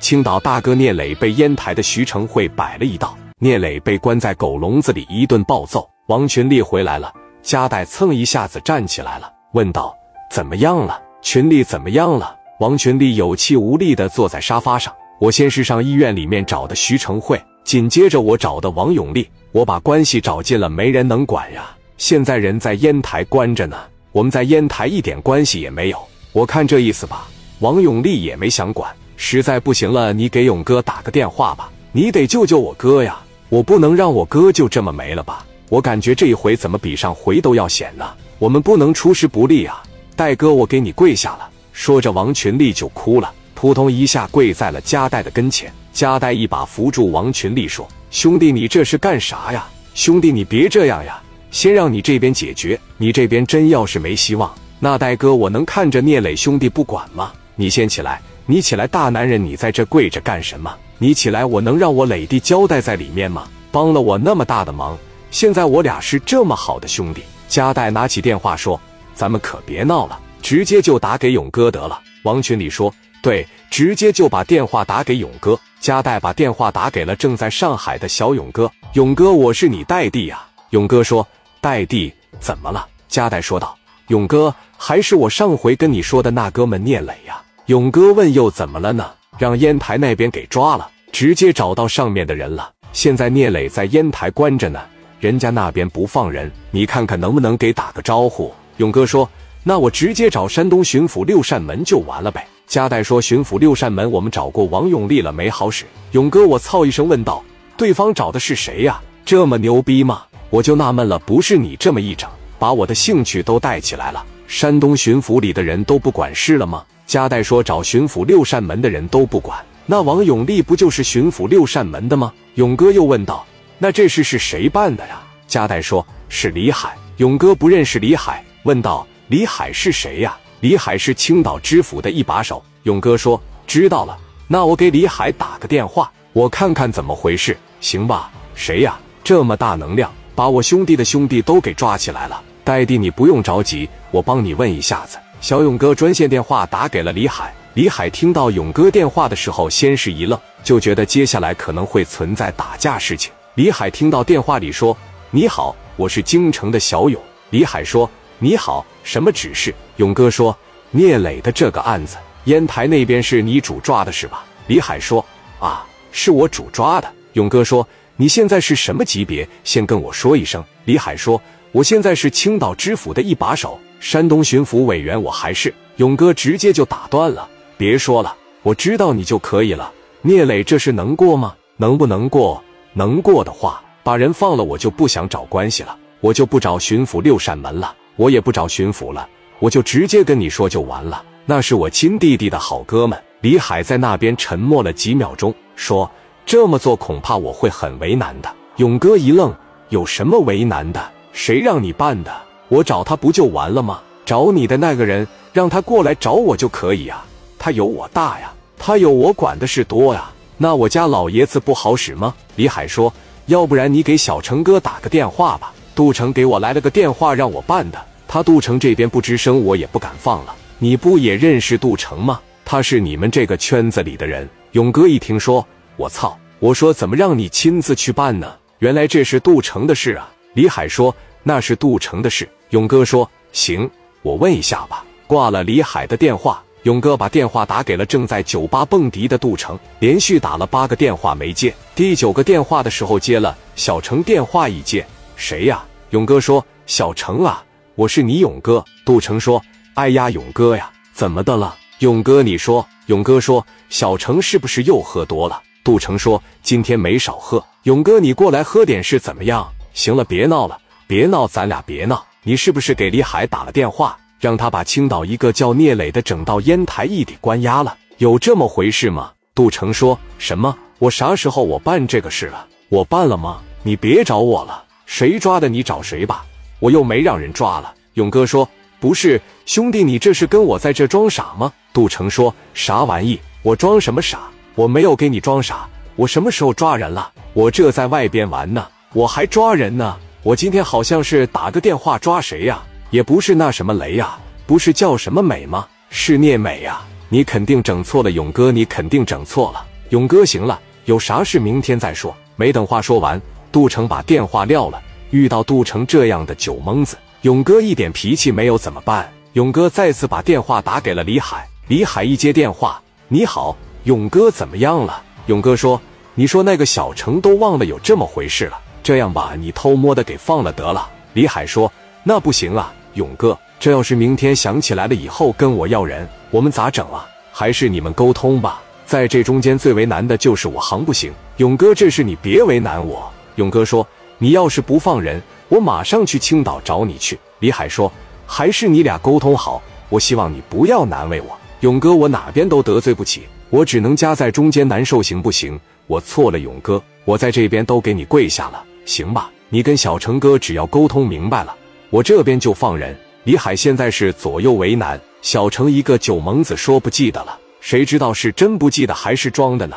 青岛大哥聂磊被烟台的徐成会摆了一道，聂磊被关在狗笼子里一顿暴揍。王群力回来了，加代蹭一下子站起来了，问道：“怎么样了？群力怎么样了？”王群力有气无力地坐在沙发上。我先是上医院里面找的徐成会，紧接着我找的王永利，我把关系找尽了，没人能管呀。现在人在烟台关着呢，我们在烟台一点关系也没有。我看这意思吧，王永利也没想管。实在不行了，你给勇哥打个电话吧，你得救救我哥呀！我不能让我哥就这么没了吧？我感觉这一回怎么比上回都要险呢？我们不能出师不利啊！戴哥，我给你跪下了。说着，王群力就哭了，扑通一下跪在了加代的跟前。加代一把扶住王群力，说：“兄弟，你这是干啥呀？兄弟，你别这样呀！先让你这边解决，你这边真要是没希望，那戴哥我能看着聂磊兄弟不管吗？你先起来。”你起来，大男人，你在这跪着干什么？你起来，我能让我磊弟交代在里面吗？帮了我那么大的忙，现在我俩是这么好的兄弟。加代拿起电话说：“咱们可别闹了，直接就打给勇哥得了。”王群里说：“对，直接就把电话打给勇哥。”加代把电话打给了正在上海的小勇哥：“勇哥，我是你代弟呀。”勇哥说：“代弟怎么了？”加代说道：“勇哥，还是我上回跟你说的那哥们聂磊呀。”勇哥问：“又怎么了呢？让烟台那边给抓了，直接找到上面的人了。现在聂磊在烟台关着呢，人家那边不放人，你看看能不能给打个招呼？”勇哥说：“那我直接找山东巡抚六扇门就完了呗。”加代说：“巡抚六扇门，我们找过王永利了，没好使。”勇哥，我操一声问道：“对方找的是谁呀？这么牛逼吗？”我就纳闷了，不是你这么一整，把我的兴趣都带起来了。山东巡抚里的人都不管事了吗？加代说：“找巡抚六扇门的人都不管，那王永利不就是巡抚六扇门的吗？”勇哥又问道：“那这事是谁办的呀？”加代说：“是李海。”勇哥不认识李海，问道：“李海是谁呀？”李海是青岛知府的一把手。勇哥说：“知道了，那我给李海打个电话，我看看怎么回事，行吧？”谁呀？这么大能量，把我兄弟的兄弟都给抓起来了。戴弟，你不用着急，我帮你问一下子。小勇哥专线电话打给了李海，李海听到勇哥电话的时候，先是一愣，就觉得接下来可能会存在打架事情。李海听到电话里说：“你好，我是京城的小勇。”李海说：“你好，什么指示？”勇哥说：“聂磊的这个案子，烟台那边是你主抓的是吧？”李海说：“啊，是我主抓的。”勇哥说：“你现在是什么级别？先跟我说一声。”李海说：“我现在是青岛知府的一把手。”山东巡抚委员，我还是勇哥，直接就打断了。别说了，我知道你就可以了。聂磊这事能过吗？能不能过？能过的话，把人放了，我就不想找关系了，我就不找巡抚六扇门了，我也不找巡抚了，我就直接跟你说就完了。那是我亲弟弟的好哥们。李海在那边沉默了几秒钟，说：“这么做恐怕我会很为难的。”勇哥一愣：“有什么为难的？谁让你办的？”我找他不就完了吗？找你的那个人，让他过来找我就可以呀。他有我大呀，他有我管的事多呀。那我家老爷子不好使吗？李海说：“要不然你给小程哥打个电话吧。”杜成给我来了个电话，让我办的。他杜成这边不吱声，我也不敢放了。你不也认识杜成吗？他是你们这个圈子里的人。勇哥一听说，我操！我说怎么让你亲自去办呢？原来这是杜成的事啊。李海说：“那是杜成的事。”勇哥说：“行，我问一下吧。”挂了李海的电话，勇哥把电话打给了正在酒吧蹦迪的杜成，连续打了八个电话没接，第九个电话的时候接了，小程电话一接：“谁呀？”勇哥说：“小程啊，我是你勇哥。”杜成说：“哎呀，勇哥呀，怎么的了？”勇哥，你说。勇哥说：“小程是不是又喝多了？”杜成说：“今天没少喝。”勇哥，你过来喝点是怎么样？行了，别闹了，别闹，咱俩别闹。你是不是给李海打了电话，让他把青岛一个叫聂磊的整到烟台一地关押了？有这么回事吗？杜成说什么？我啥时候我办这个事了？我办了吗？你别找我了，谁抓的你找谁吧，我又没让人抓了。勇哥说不是，兄弟，你这是跟我在这装傻吗？杜成说啥玩意？我装什么傻？我没有给你装傻，我什么时候抓人了？我这在外边玩呢，我还抓人呢。我今天好像是打个电话抓谁呀？也不是那什么雷呀，不是叫什么美吗？是聂美呀！你肯定整错了，勇哥，你肯定整错了。勇哥，行了，有啥事明天再说。没等话说完，杜成把电话撂了。遇到杜成这样的酒蒙子，勇哥一点脾气没有，怎么办？勇哥再次把电话打给了李海。李海一接电话：“你好，勇哥，怎么样了？”勇哥说：“你说那个小程都忘了有这么回事了。这样吧，你偷摸的给放了得了。”李海说：“那不行啊，勇哥，这要是明天想起来了以后跟我要人，我们咋整啊？还是你们沟通吧。在这中间最为难的就是我行不行？勇哥，这事你别为难我。”勇哥说。你要是不放人，我马上去青岛找你去。李海说：“还是你俩沟通好，我希望你不要难为我，勇哥，我哪边都得罪不起，我只能夹在中间难受，行不行？我错了，勇哥，我在这边都给你跪下了，行吧？你跟小成哥只要沟通明白了，我这边就放人。”李海现在是左右为难，小成一个酒蒙子说不记得了，谁知道是真不记得还是装的呢？